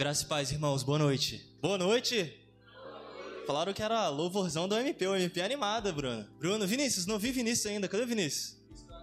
Graças e paz, irmãos. Boa noite. Boa noite. Falaram que era louvorzão do MP, o MP é animada, Bruno. Bruno, Vinícius, não vi Vinícius ainda. Cadê o Vinícius?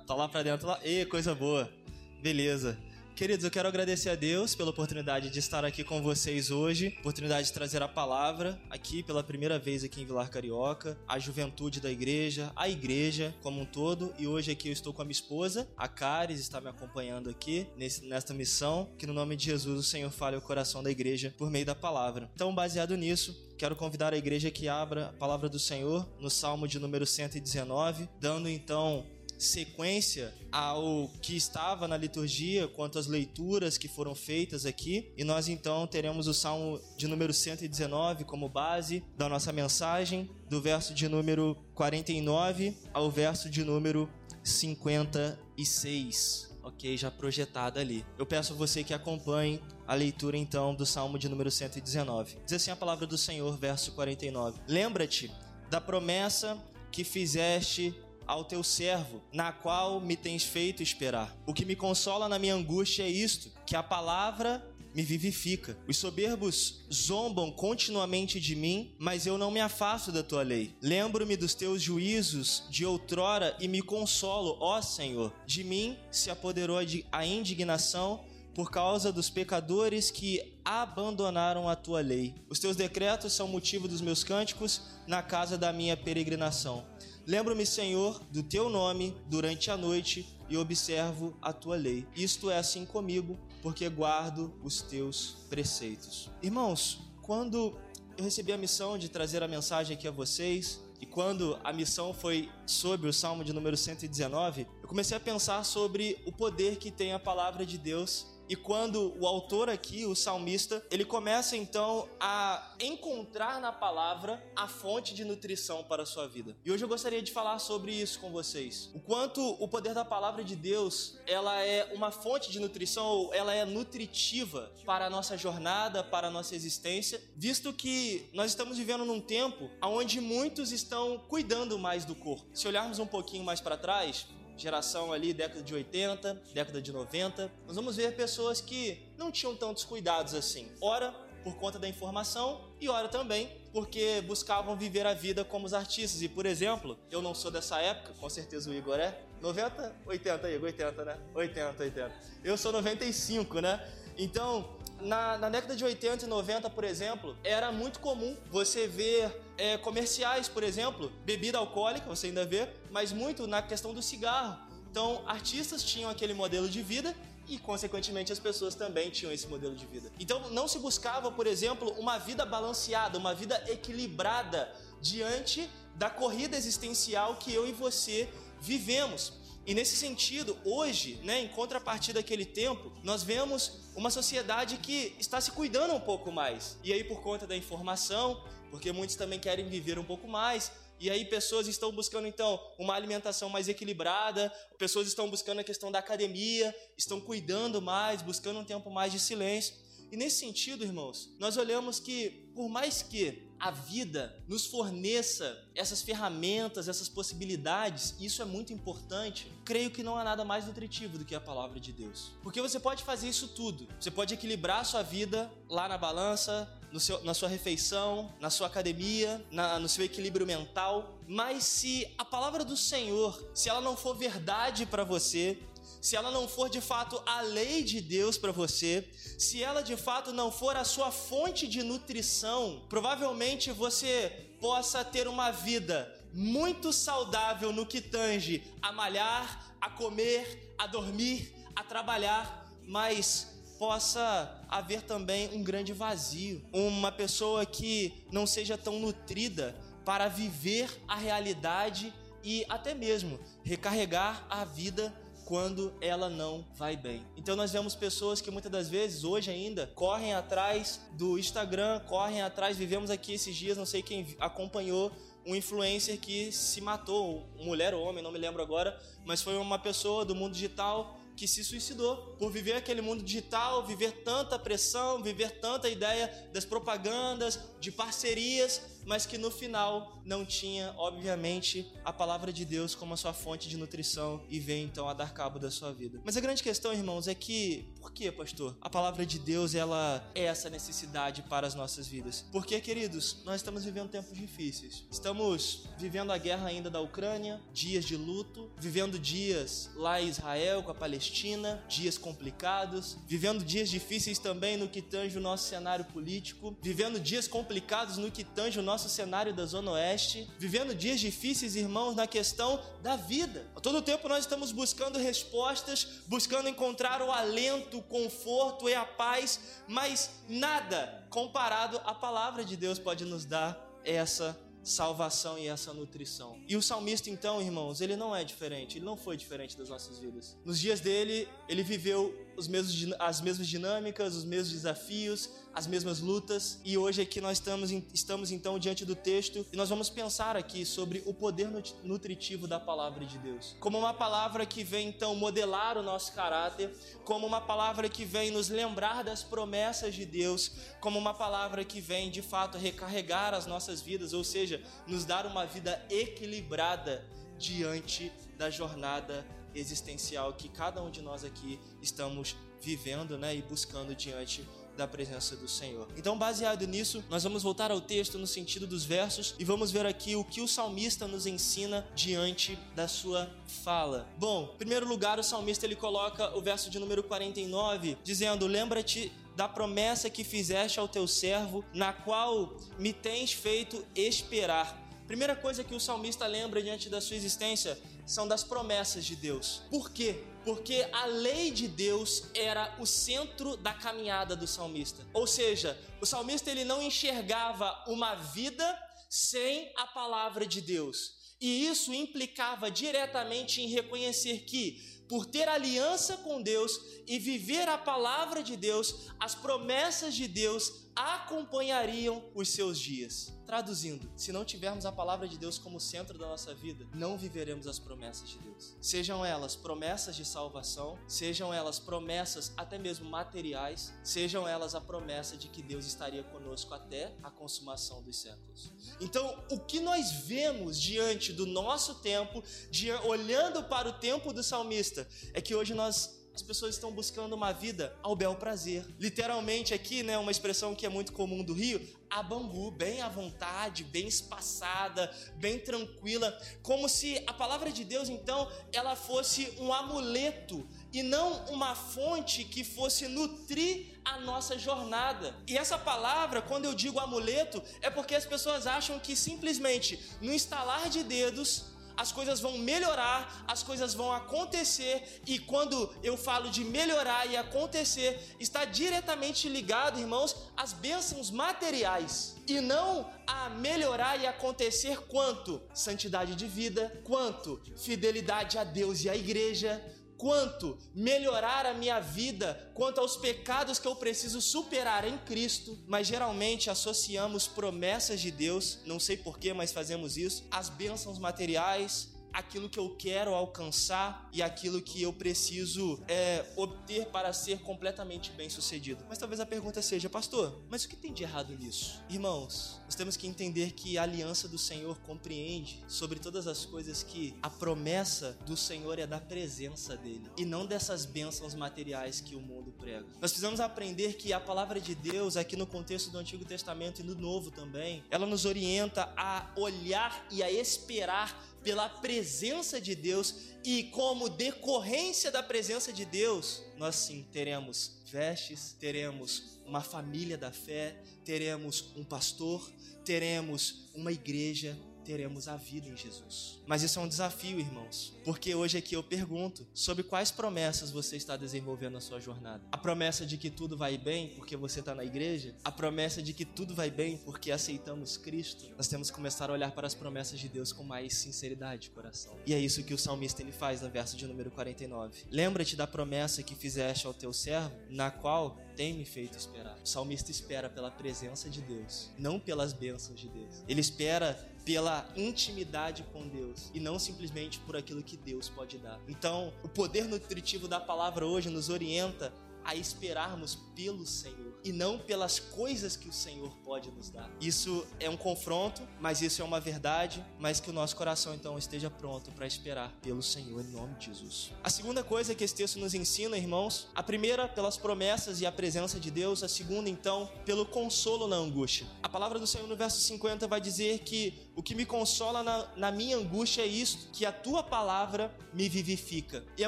Tá lá pra dentro, lá. Ê, coisa boa. Beleza. Queridos, eu quero agradecer a Deus pela oportunidade de estar aqui com vocês hoje, oportunidade de trazer a palavra aqui pela primeira vez aqui em Vilar Carioca, a juventude da igreja, a igreja como um todo, e hoje aqui eu estou com a minha esposa, a Caris está me acompanhando aqui nesse, nesta missão, que no nome de Jesus o Senhor fale o coração da igreja por meio da palavra. Então, baseado nisso, quero convidar a igreja que abra a palavra do Senhor no Salmo de número 119, dando então sequência ao que estava na liturgia quanto às leituras que foram feitas aqui. E nós então teremos o Salmo de número 119 como base da nossa mensagem, do verso de número 49 ao verso de número 56. Ok, já projetada ali. Eu peço a você que acompanhe a leitura então do Salmo de número 119. Diz assim a palavra do Senhor, verso 49. Lembra-te da promessa que fizeste ao teu servo, na qual me tens feito esperar. O que me consola na minha angústia é isto: que a palavra me vivifica. Os soberbos zombam continuamente de mim, mas eu não me afasto da tua lei. Lembro-me dos teus juízos de outrora e me consolo, ó Senhor. De mim se apoderou a indignação por causa dos pecadores que abandonaram a tua lei. Os teus decretos são motivo dos meus cânticos na casa da minha peregrinação. Lembro-me, Senhor, do teu nome durante a noite e observo a tua lei. Isto é assim comigo, porque guardo os teus preceitos. Irmãos, quando eu recebi a missão de trazer a mensagem aqui a vocês, e quando a missão foi sobre o Salmo de número 119, eu comecei a pensar sobre o poder que tem a palavra de Deus e quando o autor aqui, o salmista, ele começa então a encontrar na palavra a fonte de nutrição para a sua vida. E hoje eu gostaria de falar sobre isso com vocês. O quanto o poder da palavra de Deus, ela é uma fonte de nutrição ou ela é nutritiva para a nossa jornada, para a nossa existência, visto que nós estamos vivendo num tempo onde muitos estão cuidando mais do corpo. Se olharmos um pouquinho mais para trás, geração ali, década de 80, década de 90, nós vamos ver pessoas que não tinham tantos cuidados assim. Ora, por conta da informação e ora também porque buscavam viver a vida como os artistas. E, por exemplo, eu não sou dessa época, com certeza o Igor é. 90? 80, Igor, 80, né? 80, 80. Eu sou 95, né? Então, na, na, década de 80 e 90, por exemplo, era muito comum você ver é, comerciais, por exemplo, bebida alcoólica, você ainda vê, mas muito na questão do cigarro. Então, artistas tinham aquele modelo de vida e, consequentemente, as pessoas também tinham esse modelo de vida. Então, não se buscava, por exemplo, uma vida balanceada, uma vida equilibrada diante da corrida existencial que eu e você vivemos. E nesse sentido, hoje, né, em contrapartida daquele tempo, nós vemos uma sociedade que está se cuidando um pouco mais. E aí, por conta da informação, porque muitos também querem viver um pouco mais, e aí pessoas estão buscando então uma alimentação mais equilibrada, pessoas estão buscando a questão da academia, estão cuidando mais, buscando um tempo mais de silêncio. E nesse sentido, irmãos, nós olhamos que, por mais que a vida nos forneça essas ferramentas, essas possibilidades, isso é muito importante, creio que não há nada mais nutritivo do que a palavra de Deus. Porque você pode fazer isso tudo. Você pode equilibrar a sua vida lá na balança, seu, na sua refeição, na sua academia, na, no seu equilíbrio mental. Mas se a palavra do Senhor, se ela não for verdade para você, se ela não for de fato a lei de Deus para você, se ela de fato não for a sua fonte de nutrição, provavelmente você possa ter uma vida muito saudável no que tange a malhar, a comer, a dormir, a trabalhar, mas possa haver também um grande vazio, uma pessoa que não seja tão nutrida para viver a realidade e até mesmo recarregar a vida quando ela não vai bem. Então nós vemos pessoas que muitas das vezes, hoje ainda, correm atrás do Instagram, correm atrás, vivemos aqui esses dias, não sei quem acompanhou um influencer que se matou, mulher ou homem, não me lembro agora, mas foi uma pessoa do mundo digital que se suicidou por viver aquele mundo digital, viver tanta pressão, viver tanta ideia das propagandas, de parcerias, mas que no final não tinha, obviamente, a palavra de Deus como a sua fonte de nutrição e veio então a dar cabo da sua vida. Mas a grande questão, irmãos, é que, por que, pastor? A palavra de Deus, ela é essa necessidade para as nossas vidas. Porque, queridos, nós estamos vivendo tempos difíceis. Estamos vivendo a guerra ainda da Ucrânia, dias de luto, vivendo dias lá em Israel com a Palestina, dias complicados, vivendo dias difíceis também no que tange o nosso cenário político, vivendo dias complicados no que tange o nosso cenário da Zona Oeste, vivendo dias difíceis, irmãos, na questão da vida. A todo tempo nós estamos buscando respostas, buscando encontrar o alento, o conforto e a paz, mas nada comparado à palavra de Deus pode nos dar essa salvação e essa nutrição. E o salmista, então, irmãos, ele não é diferente, ele não foi diferente das nossas vidas. Nos dias dele, ele viveu os mesmos, as mesmas dinâmicas, os mesmos desafios, as mesmas lutas. E hoje aqui nós estamos, estamos então diante do texto e nós vamos pensar aqui sobre o poder nutritivo da palavra de Deus. Como uma palavra que vem então modelar o nosso caráter, como uma palavra que vem nos lembrar das promessas de Deus, como uma palavra que vem de fato recarregar as nossas vidas, ou seja, nos dar uma vida equilibrada diante da jornada existencial que cada um de nós aqui estamos vivendo, né, e buscando diante da presença do Senhor. Então, baseado nisso, nós vamos voltar ao texto no sentido dos versos e vamos ver aqui o que o salmista nos ensina diante da sua fala. Bom, em primeiro lugar, o salmista ele coloca o verso de número 49, dizendo: "Lembra-te da promessa que fizeste ao teu servo, na qual me tens feito esperar." Primeira coisa que o salmista lembra diante da sua existência são das promessas de Deus. Por quê? Porque a lei de Deus era o centro da caminhada do salmista. Ou seja, o salmista ele não enxergava uma vida sem a palavra de Deus. E isso implicava diretamente em reconhecer que por ter aliança com Deus e viver a palavra de Deus, as promessas de Deus acompanhariam os seus dias. Traduzindo, se não tivermos a palavra de Deus como centro da nossa vida, não viveremos as promessas de Deus. Sejam elas promessas de salvação, sejam elas promessas até mesmo materiais, sejam elas a promessa de que Deus estaria conosco até a consumação dos séculos. Então, o que nós vemos diante do nosso tempo, de, olhando para o tempo do salmista, é que hoje nós as pessoas estão buscando uma vida ao bel prazer. Literalmente aqui, né, uma expressão que é muito comum do Rio, a bambu, bem à vontade, bem espaçada, bem tranquila, como se a palavra de Deus então ela fosse um amuleto e não uma fonte que fosse nutrir a nossa jornada. E essa palavra, quando eu digo amuleto, é porque as pessoas acham que simplesmente no instalar de dedos as coisas vão melhorar, as coisas vão acontecer, e quando eu falo de melhorar e acontecer, está diretamente ligado, irmãos, às bênçãos materiais, e não a melhorar e acontecer quanto? Santidade de vida, quanto? Fidelidade a Deus e à igreja, quanto melhorar a minha vida, quanto aos pecados que eu preciso superar em Cristo, mas geralmente associamos promessas de Deus, não sei porquê, mas fazemos isso, as bênçãos materiais, aquilo que eu quero alcançar e aquilo que eu preciso é, obter para ser completamente bem sucedido. Mas talvez a pergunta seja, pastor, mas o que tem de errado nisso? Irmãos, nós temos que entender que a aliança do Senhor compreende sobre todas as coisas que a promessa do Senhor é da presença dele e não dessas bênçãos materiais que o mundo prega. Nós precisamos aprender que a palavra de Deus, aqui no contexto do Antigo Testamento e do Novo também, ela nos orienta a olhar e a esperar pela presença de Deus e como decorrência da presença de Deus, nós sim teremos vestes, teremos uma família da fé, teremos um pastor, teremos uma igreja, teremos a vida em Jesus. Mas isso é um desafio, irmãos, porque hoje aqui eu pergunto sobre quais promessas você está desenvolvendo na sua jornada. A promessa de que tudo vai bem porque você está na igreja? A promessa de que tudo vai bem porque aceitamos Cristo? Nós temos que começar a olhar para as promessas de Deus com mais sinceridade de coração. E é isso que o salmista ele faz no verso de número 49. Lembra-te da promessa que fizeste ao teu servo, na qual tem me feito esperar. O salmista espera pela presença de Deus, não pelas bênçãos de Deus. Ele espera pela intimidade com Deus e não simplesmente por aquilo que Deus pode dar. Então, o poder nutritivo da palavra hoje nos orienta a esperarmos pelo Senhor e não pelas coisas que o Senhor pode nos dar. Isso é um confronto, mas isso é uma verdade, mas que o nosso coração então esteja pronto para esperar pelo Senhor em nome de Jesus. A segunda coisa que esse texto nos ensina, irmãos, a primeira pelas promessas e a presença de Deus, a segunda então pelo consolo na angústia. A palavra do Senhor no verso 50 vai dizer que o que me consola na, na minha angústia é isso, que a tua palavra me vivifica. E é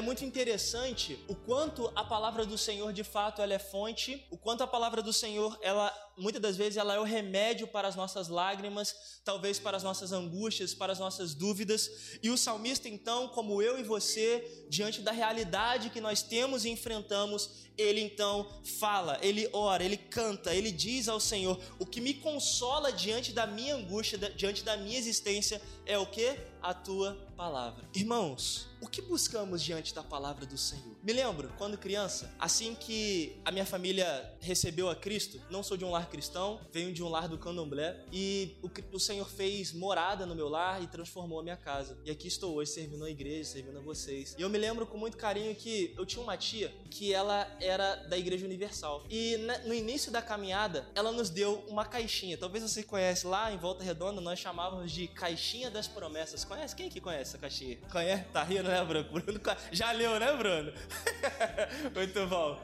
muito interessante o quanto a palavra do Senhor de fato ela é fonte, o quanto a palavra do Senhor ela muitas das vezes ela é o remédio para as nossas lágrimas, talvez para as nossas angústias, para as nossas dúvidas. E o salmista, então, como eu e você, diante da realidade que nós temos e enfrentamos, ele então fala, ele ora, ele canta, ele diz ao Senhor: O que me consola diante da minha angústia, diante da minha existência, é o que? A tua palavra. Irmãos, o que buscamos diante da palavra do Senhor? Me lembro, quando criança, assim que a minha família recebeu a Cristo, não sou de um lar cristão, venho de um lar do candomblé, e o, o Senhor fez morada no meu lar e transformou a minha casa. E aqui estou hoje servindo a igreja, servindo a vocês. E eu me lembro com muito carinho que eu tinha uma tia que ela era da Igreja Universal. E no início da caminhada, ela nos deu uma caixinha. Talvez você conhece lá em Volta Redonda, nós chamávamos de Caixinha das Promessas. Conhece? Quem que conhece essa caixinha? Conhece? Tá rindo, né, Bruno? Já leu, né, Bruno? Muito bom.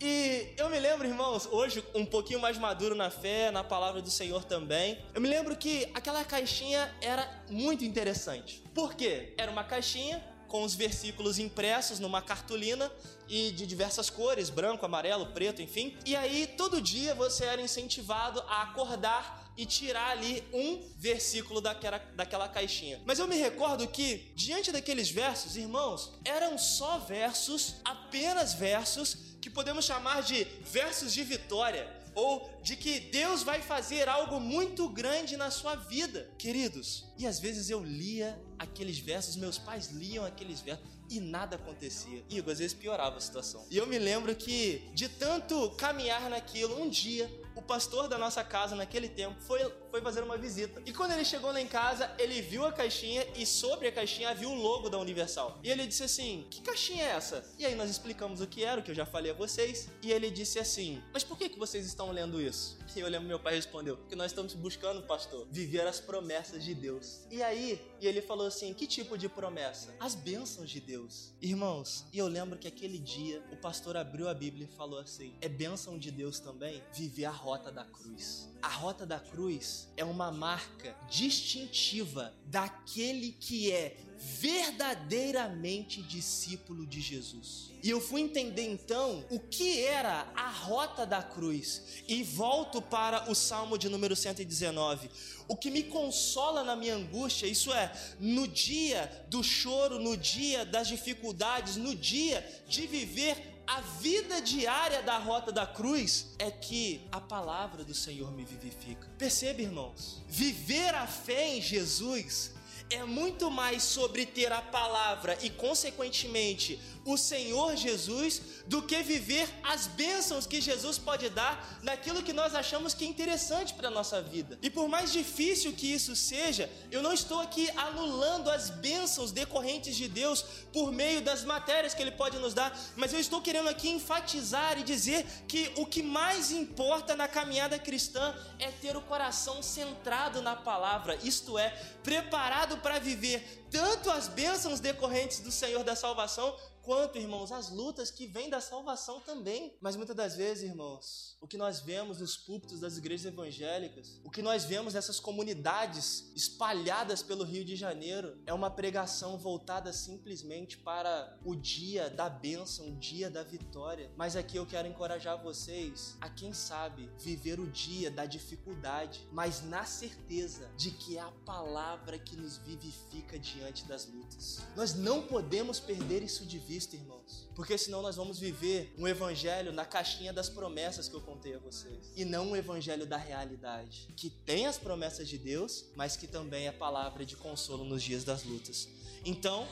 E eu me lembro, irmãos, hoje um pouquinho mais maduro na fé, na palavra do Senhor também. Eu me lembro que aquela caixinha era muito interessante. Por quê? Era uma caixinha com os versículos impressos numa cartolina e de diversas cores, branco, amarelo, preto, enfim. E aí todo dia você era incentivado a acordar e tirar ali um versículo daquela, daquela caixinha. Mas eu me recordo que, diante daqueles versos, irmãos, eram só versos, apenas versos, que podemos chamar de versos de vitória ou de que Deus vai fazer algo muito grande na sua vida, queridos. E às vezes eu lia aqueles versos, meus pais liam aqueles versos e nada acontecia. E às vezes piorava a situação. E eu me lembro que de tanto caminhar naquilo, um dia o pastor da nossa casa naquele tempo foi, foi fazer uma visita. E quando ele chegou lá em casa, ele viu a caixinha e sobre a caixinha havia o logo da Universal. E ele disse assim: Que caixinha é essa? E aí nós explicamos o que era, o que eu já falei a vocês. E ele disse assim: Mas por que, que vocês estão lendo isso? E eu lembro meu pai respondeu: Porque nós estamos buscando, pastor, viver as promessas de Deus. E aí, e ele falou assim: Que tipo de promessa? As bênçãos de Deus. Irmãos, e eu lembro que aquele dia o pastor abriu a Bíblia e falou assim: É bênção de Deus também viver a rota da cruz. A rota da cruz é uma marca distintiva daquele que é verdadeiramente discípulo de Jesus. E eu fui entender então o que era a rota da cruz e volto para o Salmo de número 119. O que me consola na minha angústia, isso é, no dia do choro, no dia das dificuldades, no dia de viver a vida diária da rota da cruz é que a palavra do Senhor me vivifica. Percebe, irmãos? Viver a fé em Jesus é muito mais sobre ter a palavra e, consequentemente, o Senhor Jesus do que viver as bênçãos que Jesus pode dar naquilo que nós achamos que é interessante para a nossa vida. E por mais difícil que isso seja, eu não estou aqui anulando as bênçãos decorrentes de Deus por meio das matérias que Ele pode nos dar, mas eu estou querendo aqui enfatizar e dizer que o que mais importa na caminhada cristã é ter o coração centrado na palavra, isto é, preparado para viver tanto as bênçãos decorrentes do Senhor da salvação, quanto, irmãos, as lutas que vêm da salvação também. Mas muitas das vezes, irmãos, o que nós vemos nos púlpitos das igrejas evangélicas, o que nós vemos nessas comunidades espalhadas pelo Rio de Janeiro, é uma pregação voltada simplesmente para o dia da bênção, o dia da vitória. Mas aqui eu quero encorajar vocês a, quem sabe, viver o dia da dificuldade, mas na certeza de que é a palavra que nos vivifica diante das lutas. Nós não podemos perder isso de vista vista, irmãos. Porque senão nós vamos viver um evangelho na caixinha das promessas que eu contei a vocês. E não um evangelho da realidade. Que tem as promessas de Deus, mas que também é palavra de consolo nos dias das lutas. Então,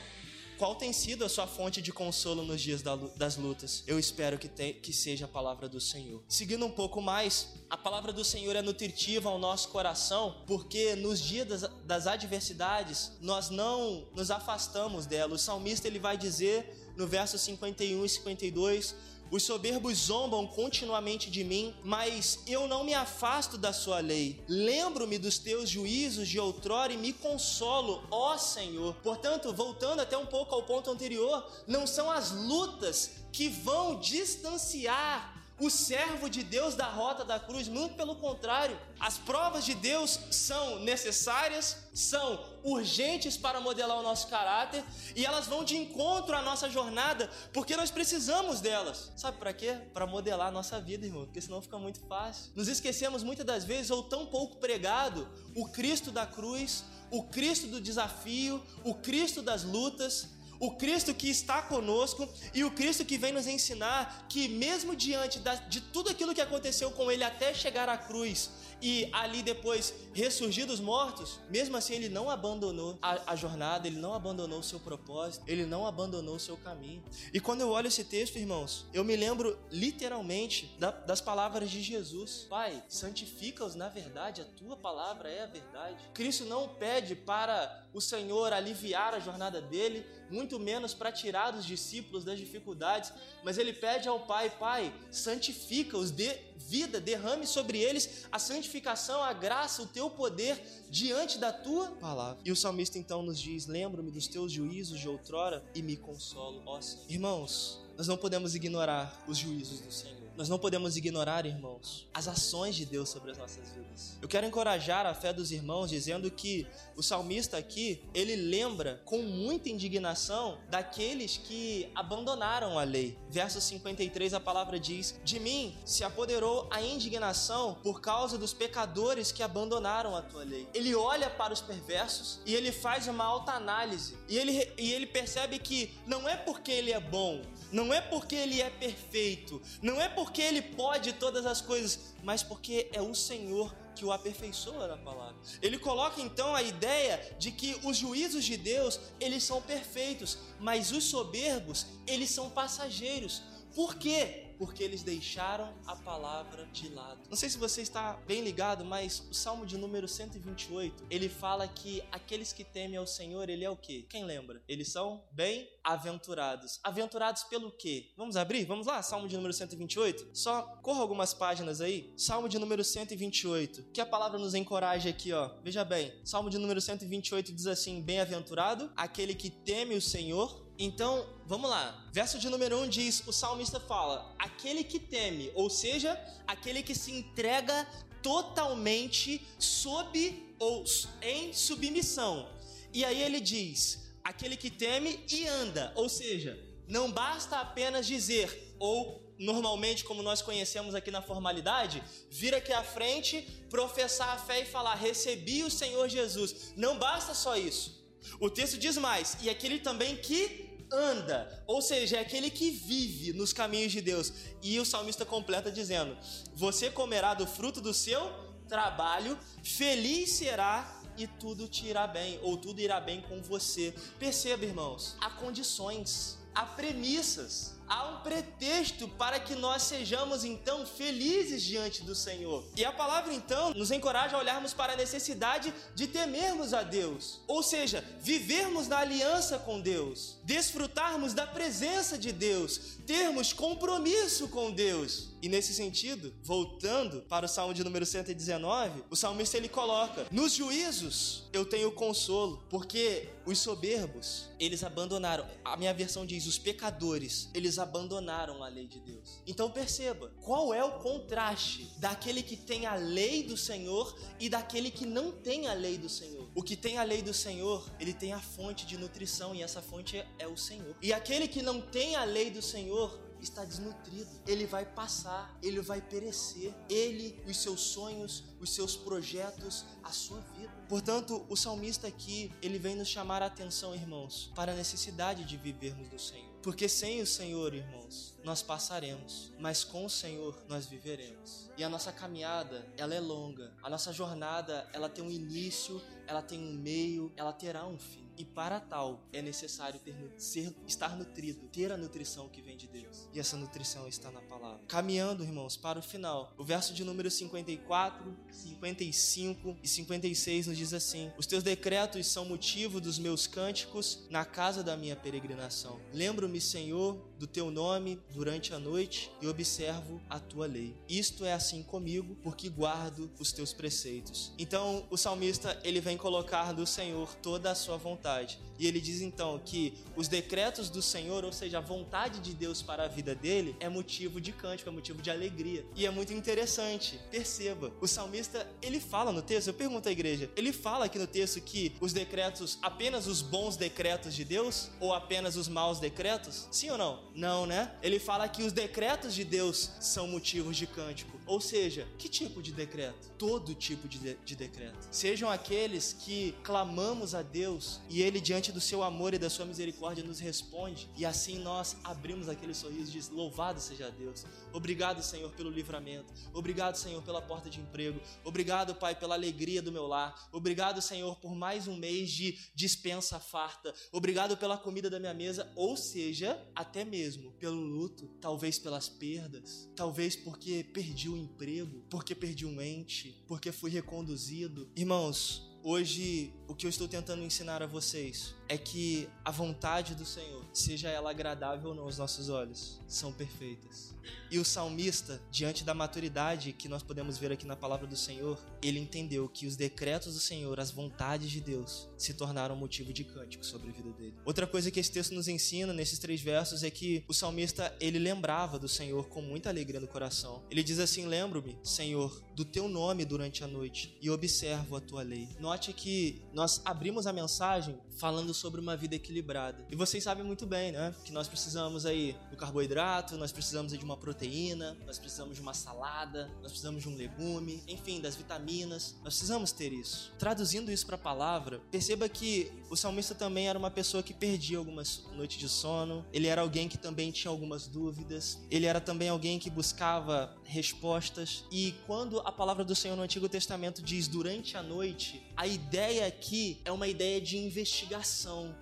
qual tem sido a sua fonte de consolo nos dias das lutas? Eu espero que, te, que seja a palavra do Senhor. Seguindo um pouco mais, a palavra do Senhor é nutritiva ao nosso coração, porque nos dias das, das adversidades nós não nos afastamos dela. O salmista ele vai dizer no verso 51 e 52: Os soberbos zombam continuamente de mim, mas eu não me afasto da sua lei. Lembro-me dos teus juízos de outrora e me consolo, ó Senhor. Portanto, voltando até um pouco ao ponto anterior, não são as lutas que vão distanciar o servo de Deus da rota da cruz, muito pelo contrário. As provas de Deus são necessárias, são urgentes para modelar o nosso caráter e elas vão de encontro à nossa jornada, porque nós precisamos delas. Sabe para quê? Para modelar a nossa vida, irmão, porque senão fica muito fácil. Nos esquecemos muitas das vezes ou tão pouco pregado o Cristo da cruz, o Cristo do desafio, o Cristo das lutas o Cristo que está conosco e o Cristo que vem nos ensinar que, mesmo diante de tudo aquilo que aconteceu com ele até chegar à cruz, e ali depois ressurgir dos mortos, mesmo assim ele não abandonou a, a, jornada, ele não abandonou o seu propósito, ele não abandonou o seu caminho. E quando eu olho esse texto, irmãos, eu me lembro literalmente da, das palavras de Jesus: Pai, santifica-os na verdade, a tua palavra é a verdade. Cristo não pede para o Senhor aliviar a jornada dele, muito menos para tirar os discípulos das dificuldades, mas ele pede ao Pai: Pai, santifica-os, dê vida, derrame sobre eles a santificação, a graça, o teu poder diante da tua palavra. E o salmista então nos diz: Lembro-me dos teus juízos de outrora e me consolo, ó Senhor. Irmãos, nós não podemos ignorar os juízos do Senhor. Nós não podemos ignorar, irmãos, as ações de Deus sobre as nossas vidas. Eu quero encorajar a fé dos irmãos dizendo que o salmista aqui, ele lembra com muita indignação daqueles que abandonaram a lei. Verso 53, a palavra diz: De mim se apoderou a indignação por causa dos pecadores que abandonaram a tua lei. Ele olha para os perversos e ele faz uma alta análise. E ele, e ele percebe que não é porque ele é bom, não é porque ele é perfeito, não é porque ele pode todas as coisas, mas porque é o Senhor que o aperfeiçoa na palavra. Ele coloca então a ideia de que os juízos de Deus, eles são perfeitos, mas os soberbos, eles são passageiros. Por quê? Porque eles deixaram a palavra de lado. Não sei se você está bem ligado, mas o Salmo de número 128, ele fala que aqueles que temem ao Senhor, ele é o quê? Quem lembra? Eles são bem-aventurados. Aventurados pelo quê? Vamos abrir? Vamos lá, Salmo de número 128? Só corra algumas páginas aí. Salmo de número 128. Que a palavra nos encoraja aqui, ó. Veja bem. Salmo de número 128 diz assim: Bem-aventurado aquele que teme o Senhor então, vamos lá. Verso de número 1 um diz: o salmista fala, aquele que teme, ou seja, aquele que se entrega totalmente sob ou em submissão. E aí ele diz: aquele que teme e anda, ou seja, não basta apenas dizer, ou normalmente, como nós conhecemos aqui na formalidade, vir aqui à frente, professar a fé e falar: recebi o Senhor Jesus. Não basta só isso. O texto diz mais: e aquele também que anda, ou seja, é aquele que vive nos caminhos de Deus. E o salmista completa dizendo: Você comerá do fruto do seu trabalho, feliz será e tudo te irá bem, ou tudo irá bem com você. Perceba, irmãos, há condições, há premissas há um pretexto para que nós sejamos então felizes diante do Senhor. E a palavra então nos encoraja a olharmos para a necessidade de temermos a Deus, ou seja, vivermos na aliança com Deus, desfrutarmos da presença de Deus, termos compromisso com Deus. E nesse sentido, voltando para o Salmo de número 119, o salmista ele coloca: "Nos juízos eu tenho consolo, porque os soberbos, eles abandonaram. A minha versão diz: os pecadores, eles abandonaram a lei de Deus. Então perceba, qual é o contraste daquele que tem a lei do Senhor e daquele que não tem a lei do Senhor? O que tem a lei do Senhor, ele tem a fonte de nutrição e essa fonte é o Senhor. E aquele que não tem a lei do Senhor, está desnutrido. Ele vai passar, ele vai perecer. Ele, os seus sonhos, os seus projetos, a sua vida. Portanto, o salmista aqui, ele vem nos chamar a atenção, irmãos, para a necessidade de vivermos do Senhor. Porque sem o Senhor, irmãos, nós passaremos, mas com o Senhor nós viveremos. E a nossa caminhada, ela é longa. A nossa jornada, ela tem um início, ela tem um meio, ela terá um fim. E para tal é necessário ter, ser, estar nutrido, ter a nutrição que vem de Deus. E essa nutrição está na palavra. Caminhando, irmãos, para o final. O verso de número 54, 55 e 56 nos diz assim: Os teus decretos são motivo dos meus cânticos na casa da minha peregrinação. Lembro-me, Senhor, do teu nome durante a noite e observo a tua lei. Isto é assim comigo, porque guardo os teus preceitos. Então, o salmista, ele vem colocar do Senhor toda a sua vontade. E ele diz então que os decretos do Senhor, ou seja, a vontade de Deus para a vida dele, é motivo de cântico, é motivo de alegria. E é muito interessante. Perceba, o salmista, ele fala no texto, eu pergunto à igreja, ele fala aqui no texto que os decretos, apenas os bons decretos de Deus ou apenas os maus decretos? Sim ou não? Não, né? Ele fala que os decretos de Deus são motivos de cântico. Ou seja, que tipo de decreto? Todo tipo de, de, de decreto. Sejam aqueles que clamamos a Deus e Ele, diante do seu amor e da sua misericórdia, nos responde, e assim nós abrimos aquele sorriso e diz: Louvado seja Deus. Obrigado, Senhor, pelo livramento. Obrigado, Senhor, pela porta de emprego. Obrigado, Pai, pela alegria do meu lar. Obrigado, Senhor, por mais um mês de dispensa farta. Obrigado pela comida da minha mesa, ou seja, até mesmo pelo luto, talvez pelas perdas, talvez porque perdi o emprego, porque perdi um ente, porque fui reconduzido. Irmãos, Hoje, o que eu estou tentando ensinar a vocês é que a vontade do Senhor, seja ela agradável ou não aos nossos olhos, são perfeitas. E o salmista, diante da maturidade que nós podemos ver aqui na palavra do Senhor, ele entendeu que os decretos do Senhor, as vontades de Deus, se tornaram motivo de cântico sobre a vida dele. Outra coisa que esse texto nos ensina nesses três versos é que o salmista, ele lembrava do Senhor com muita alegria no coração. Ele diz assim: Lembro-me, Senhor, do teu nome durante a noite e observo a tua lei. Note que nós abrimos a mensagem falando sobre uma vida equilibrada. E vocês sabem muito bem, né? Que nós precisamos aí do carboidrato, nós precisamos de uma proteína, nós precisamos de uma salada, nós precisamos de um legume, enfim, das vitaminas. Nós precisamos ter isso. Traduzindo isso para a palavra, perceba que o salmista também era uma pessoa que perdia algumas noites de sono, ele era alguém que também tinha algumas dúvidas, ele era também alguém que buscava respostas. E quando a palavra do Senhor no Antigo Testamento diz durante a noite, a ideia aqui é uma ideia de investigação,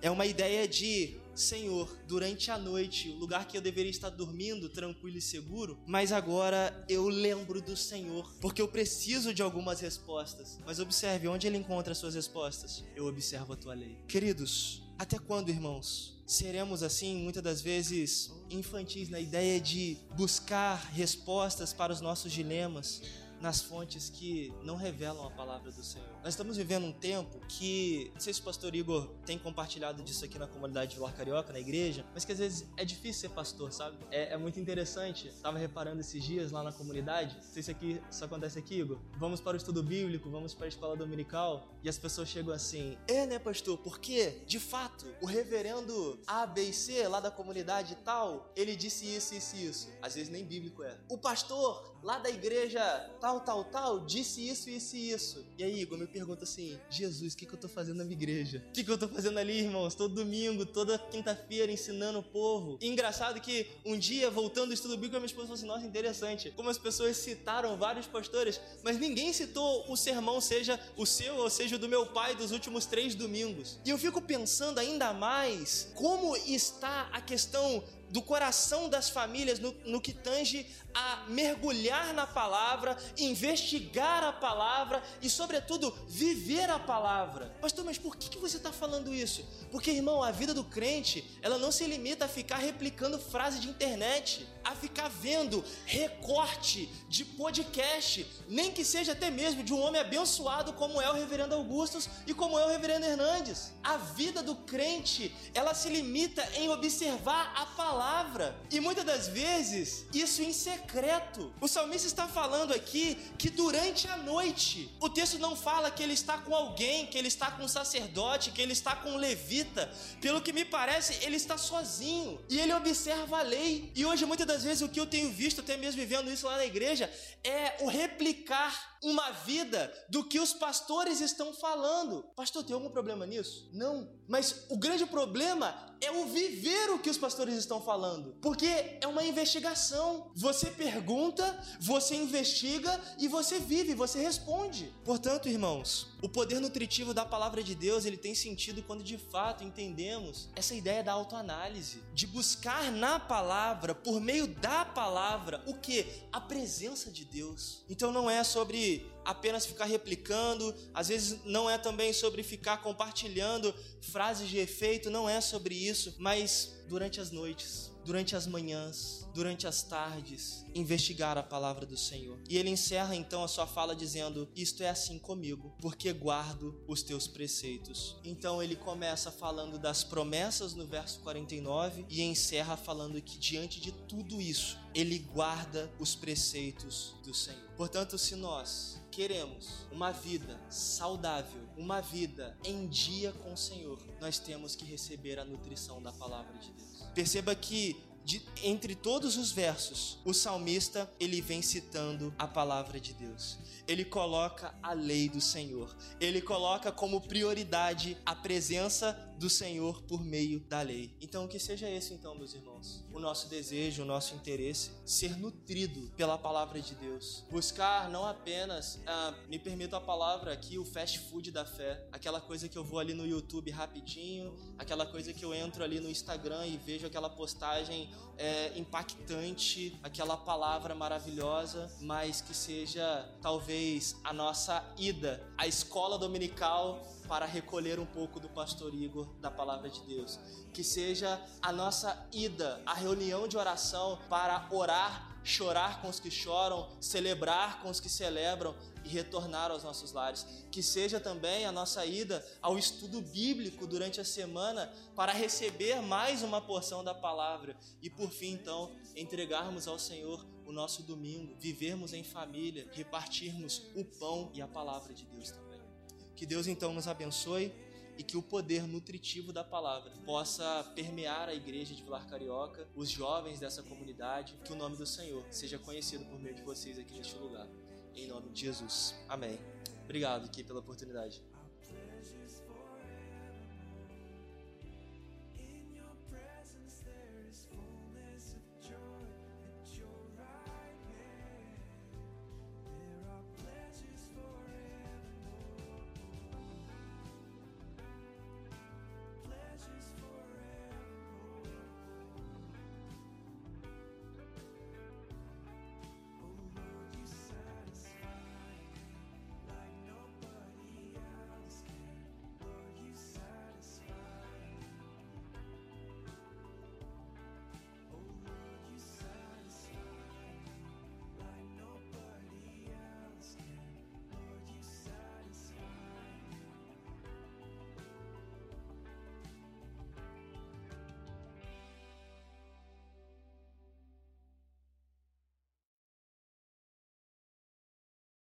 é uma ideia de Senhor, durante a noite, o lugar que eu deveria estar dormindo tranquilo e seguro, mas agora eu lembro do Senhor, porque eu preciso de algumas respostas. Mas observe onde ele encontra as suas respostas. Eu observo a tua lei. Queridos, até quando, irmãos? Seremos assim, muitas das vezes, infantis na ideia de buscar respostas para os nossos dilemas nas fontes que não revelam a palavra do Senhor. Nós estamos vivendo um tempo que, não sei se o pastor Igor tem compartilhado disso aqui na comunidade de Vila Carioca, na igreja, mas que às vezes é difícil ser pastor, sabe? É, é muito interessante. Tava reparando esses dias lá na comunidade, não sei se aqui, isso acontece aqui, Igor. Vamos para o estudo bíblico, vamos para a escola dominical, e as pessoas chegam assim: é, né, pastor? Porque, de fato, o reverendo A, B e C lá da comunidade tal, ele disse isso, isso e isso. Às vezes nem bíblico é. O pastor lá da igreja tal, tal, tal, disse isso, isso e isso. E aí, Igor, me pergunta assim: Jesus, o que, que eu tô fazendo na minha igreja? O que, que eu tô fazendo ali, irmãos? Todo domingo, toda quinta-feira ensinando o povo. E engraçado que um dia, voltando do estudo bíblico, a minha esposa falou assim: Nossa, interessante. Como as pessoas citaram vários pastores, mas ninguém citou o sermão, seja o seu ou seja o do meu pai, dos últimos três domingos. E eu fico pensando ainda mais como está a questão do coração das famílias no, no que tange a mergulhar na palavra, investigar a palavra e, sobretudo, viver a palavra. Pastor, mas por que, que você está falando isso? Porque, irmão, a vida do crente, ela não se limita a ficar replicando frase de internet, a ficar vendo recorte de podcast, nem que seja até mesmo de um homem abençoado como é o reverendo Augustus e como é o reverendo Hernandes. A vida do crente, ela se limita em observar a palavra. E muitas das vezes, isso em secreto. O salmista está falando aqui que durante a noite, o texto não fala que ele está com alguém, que ele está com um sacerdote, que ele está com um levita. Pelo que me parece, ele está sozinho e ele observa a lei. E hoje, muitas das vezes, o que eu tenho visto, até mesmo vivendo isso lá na igreja, é o replicar uma vida do que os pastores estão falando. Pastor, tem algum problema nisso? Não. Mas o grande problema é o viver o que os pastores estão falando. Porque é uma investigação. Você pergunta, você investiga e você vive, você responde. Portanto, irmãos, o poder nutritivo da palavra de Deus, ele tem sentido quando de fato entendemos essa ideia da autoanálise, de buscar na palavra, por meio da palavra, o que? A presença de Deus. Então não é sobre apenas ficar replicando, às vezes não é também sobre ficar compartilhando frases de efeito, não é sobre isso, mas durante as noites, durante as manhãs, durante as tardes, investigar a palavra do Senhor. E ele encerra então a sua fala dizendo: Isto é assim comigo, porque guardo os teus preceitos. Então ele começa falando das promessas no verso 49 e encerra falando que diante de tudo isso, ele guarda os preceitos do Senhor. Portanto, se nós queremos uma vida saudável, uma vida em dia com o Senhor, nós temos que receber a nutrição da palavra de Deus. Perceba que de, entre todos os versos, o salmista ele vem citando a palavra de Deus. Ele coloca a lei do Senhor. Ele coloca como prioridade a presença do Senhor por meio da lei. Então que seja esse então, meus irmãos, o nosso desejo, o nosso interesse, ser nutrido pela palavra de Deus. Buscar não apenas, ah, me permito a palavra aqui, o fast food da fé, aquela coisa que eu vou ali no YouTube rapidinho, aquela coisa que eu entro ali no Instagram e vejo aquela postagem é, impactante, aquela palavra maravilhosa, mas que seja talvez a nossa ida à escola dominical para recolher um pouco do pastor Igor da palavra de Deus. Que seja a nossa ida à reunião de oração para orar, chorar com os que choram, celebrar com os que celebram e retornar aos nossos lares. Que seja também a nossa ida ao estudo bíblico durante a semana para receber mais uma porção da palavra e por fim então entregarmos ao Senhor o nosso domingo, vivermos em família, repartirmos o pão e a palavra de Deus também. Que Deus então nos abençoe e que o poder nutritivo da palavra possa permear a igreja de Vilar Carioca, os jovens dessa comunidade, que o nome do Senhor seja conhecido por meio de vocês aqui neste lugar. Em nome de Jesus. Amém. Obrigado aqui pela oportunidade.